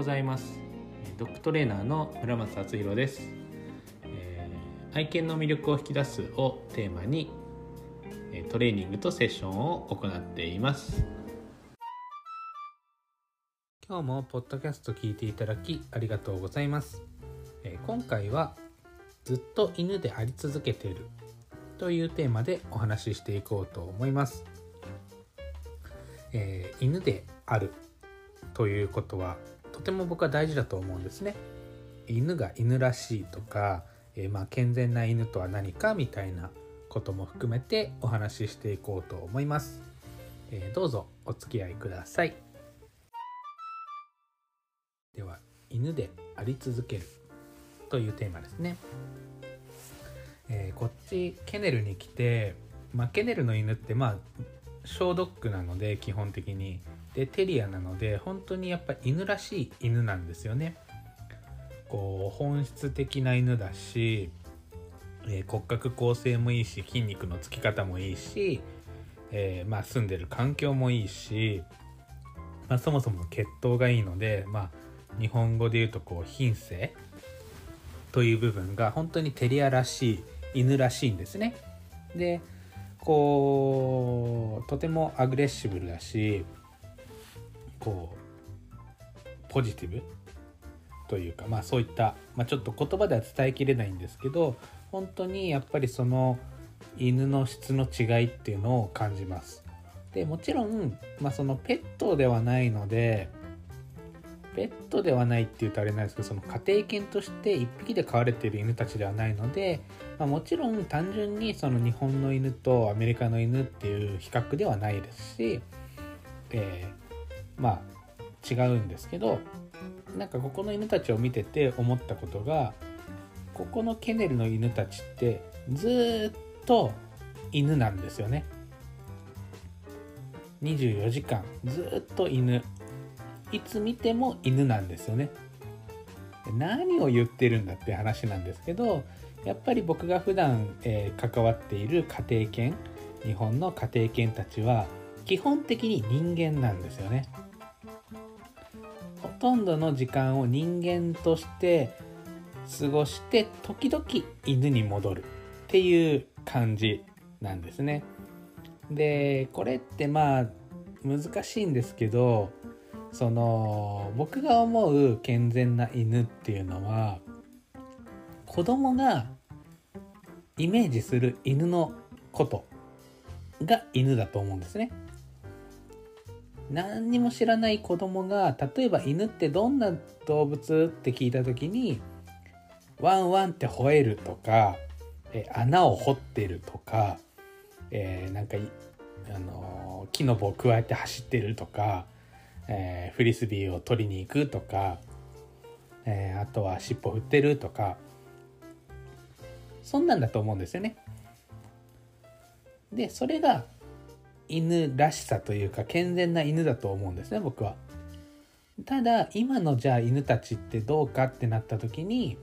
ございます。ドッグトレーナーの村松敦弘です、えー、愛犬の魅力を引き出すをテーマにトレーニングとセッションを行っています。今日もポッドキャスト聞いていただきありがとうございます、えー、今回はずっと犬であり続けているというテーマでお話ししていこうと思います、えー、犬であるということはとても僕は大事だと思うんですね。犬が犬らしいとか、えー、まあ健全な犬とは何かみたいなことも含めてお話ししていこうと思います。えー、どうぞお付き合いください。では犬であり続けるというテーマですね。えー、こっちケネルに来て、まあ、ケネルの犬ってまあ小ドッグなので基本的にでテリアなので本当にやっぱ犬らしい犬なんですよね。こう本質的な犬だし、えー、骨格構成もいいし筋肉のつき方もいいし、えー、まあ、住んでる環境もいいし、まあ、そもそも血統がいいので、まあ、日本語で言うとこう品性という部分が本当にテリアらしい犬らしいんですね。でこうとてもアグレッシブルだしこうポジティブというかまあそういった、まあ、ちょっと言葉では伝えきれないんですけど本当にやっぱりその犬の質の違いっていうのを感じます。でもちろん、まあ、そのペットではないのでペットではないっていうとあれなんですけどその家庭犬として1匹で飼われている犬たちではないので、まあ、もちろん単純にその日本の犬とアメリカの犬っていう比較ではないですし、えまあ違うんですけどなんかここの犬たちを見てて思ったことがここのケネルの犬たちってずっと犬なんですよね。24時間ずっと犬。いつ見ても犬なんですよね。何を言ってるんだって話なんですけどやっぱり僕が普段、えー、関わっている家庭犬日本の家庭犬たちは基本的に人間なんですよね。ほとんどの時間を人間として過ごして時々犬に戻るっていう感じなんですね。でこれってまあ難しいんですけどその僕が思う健全な犬っていうのは子供がイメージする犬のことが犬だと思うんですね。何にも知らない子供が例えば犬ってどんな動物って聞いた時にワンワンって吠えるとか、え穴を掘ってるとか、えー、なんか、あのー、木の棒をくわえて走ってるとか、えー、フリスビーを取りに行くとか、えあとは尻尾振ってるとかそんなんだと思うんですよね。でそれが犬らしさというか健全な犬だと思うんですね僕は。ただ今のじゃあ犬たちってどうかってなった時に、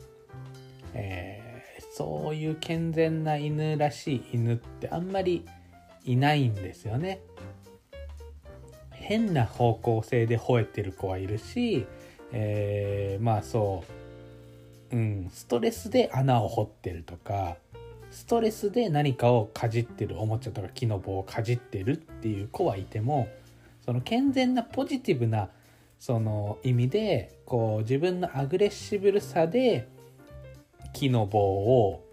えー、そういう健全な犬らしい犬ってあんまりいないんですよね。変な方向性で吠えてる子はいるし、えー、まあそう、うん、ストレスで穴を掘ってるとかストレスで何かをかじってるおもちゃとか木の棒をかじってるっていう子はいてもその健全なポジティブなその意味でこう自分のアグレッシブルさで木の棒を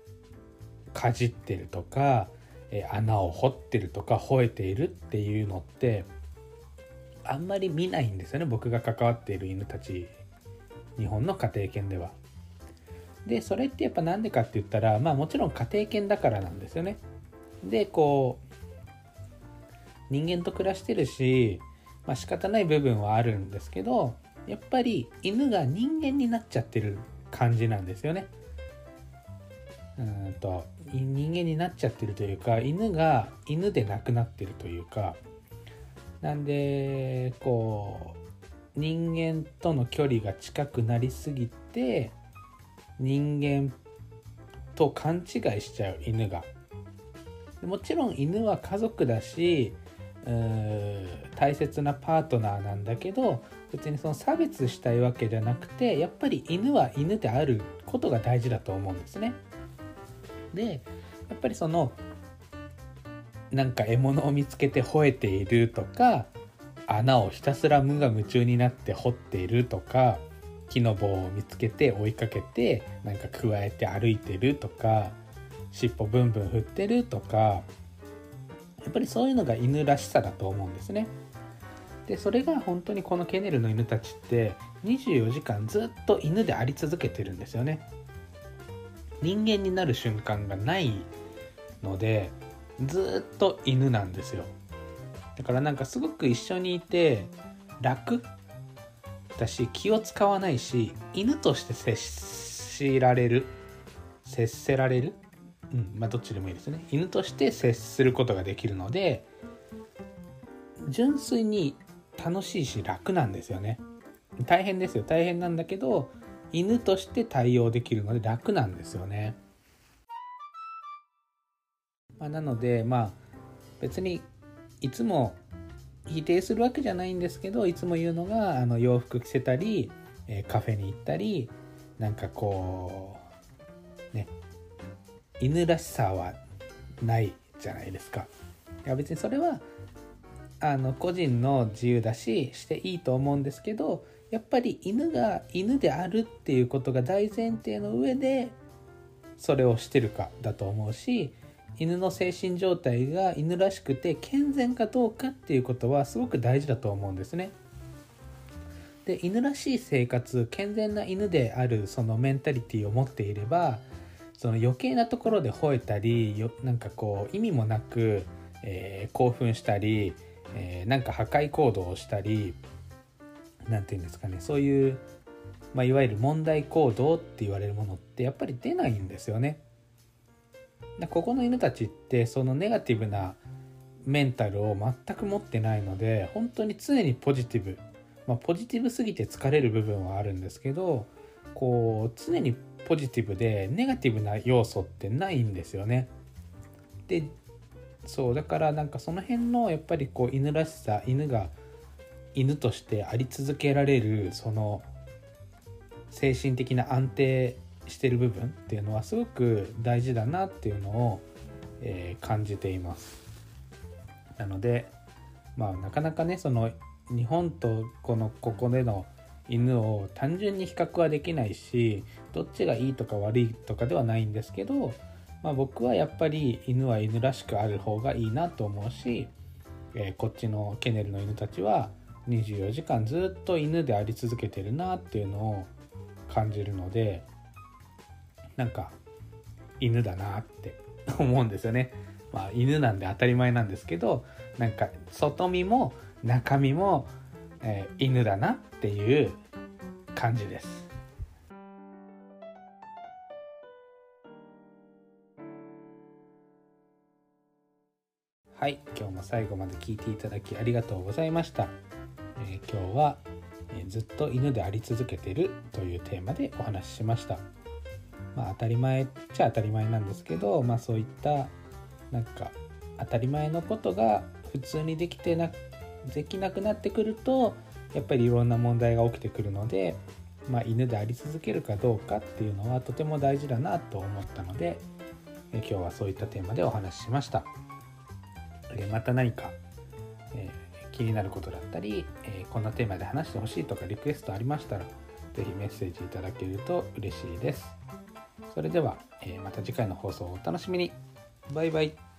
かじってるとか、え穴を掘ってるとか吠えているっていうのってあんまり見ないんですよね僕が関わっている犬たち日本の家庭犬では。でそれってやっぱ何でかって言ったらまあもちろん家庭犬だからなんですよね。でこう人間と暮らしてるしまあ仕方ない部分はあるんですけどやっぱり犬が人間になっちゃってる感じなんですよね。うんと人間になっちゃってるというか犬が犬でなくなってるというかなんでこう人間との距離が近くなりすぎて人間と勘違いしちゃう犬がもちろん犬は家族だし大切なパートナーなんだけど別にその差別したいわけじゃなくてやっぱり犬は犬であることが大事だと思うんですね。でやっぱりそのなんか獲物を見つけて吠えているとか穴をひたすら無我夢中になって掘っているとか木の棒を見つけて追いかけてなんかくわえて歩いてるとか尻尾ブンブン振ってるとかやっぱりそういうのが犬らしさだと思うんですね。でそれが本当にこのケネルの犬たちって24時間ずっと犬であり続けてるんですよね。人間になる瞬間がないのでずっと犬なんですよ。だからなんかすごく一緒にいて楽だし気を使わないし犬として接しられる接せられる？うんまあどっちでもいいですね。犬として接することができるので純粋に楽しいし楽なんですよね。大変ですよ。大変なんだけど犬として対応できるので楽なんですよね、まあ、なのでまあ別にいつも否定するわけじゃないんですけどいつも言うのがあの洋服着せたり、えー、カフェに行ったりなんかこうね犬らしさはないじゃないですか。いや別にそれはあの個人の自由だししていいと思うんですけどやっぱり犬が犬であるっていうことが大前提の上でそれをしてるかだと思うし犬の精神状態が犬らしくて健全かどうかっていうことはすごく大事だと思うんですね。で犬らしい生活健全な犬であるそのメンタリティーを持っていればその余計なところで吠えたりよなんかこう意味もなく、えー、興奮したり、えー、なんか破壊行動をしたり何て言うんですかねそういう、まあ、いわゆる問題行動って言われるものってやっぱり出ないんですよね。ここの犬たちってそのネガティブなメンタルを全く持ってないので本当に常にポジティブ、まあ、ポジティブすぎて疲れる部分はあるんですけどこう常にポジティブでネガティブな要素ってないんですよね。でそうだからなんかその辺のやっぱりこう犬らしさ犬が犬としてあり続けられるその精神的な安定してる部分っていうのはすごく大事だなっていうのを、えー、感じています。なのでまあなかなかねその日本とこのここでの犬を単純に比較はできないしどっちがいいとか悪いとかではないんですけど、まあ、僕はやっぱり犬は犬らしくある方がいいなと思うし、えー、こっちのケネルの犬たちは24時間ずっと犬であり続けてるなっていうのを感じるのでなんか犬だなって 思うんですよね。まあ、犬なんで当たり前なんですけどなんか外見も中身も、えー、犬だなっていう感じです。はい今日も最後まで聞いていただきありがとうございました。えー、今日は、えー、ずっと犬であり続けてるというテーマでお話ししました。まあ、当たり前っちゃ当たり前なんですけど、まあ、そういったなんか当たり前のことが普通にできてなできなくなってくるとやっぱりいろんな問題が起きてくるので、まあ、犬であり続けるかどうかっていうのはとても大事だなと思ったのでえ今日はそういったテーマでお話ししました。でまた何か、えー、気になることだったり、えー、こんなテーマで話してほしいとかリクエストありましたら是非メッセージいただけると嬉しいです。それでは、えまた次回の放送をお楽しみに。バイバイ。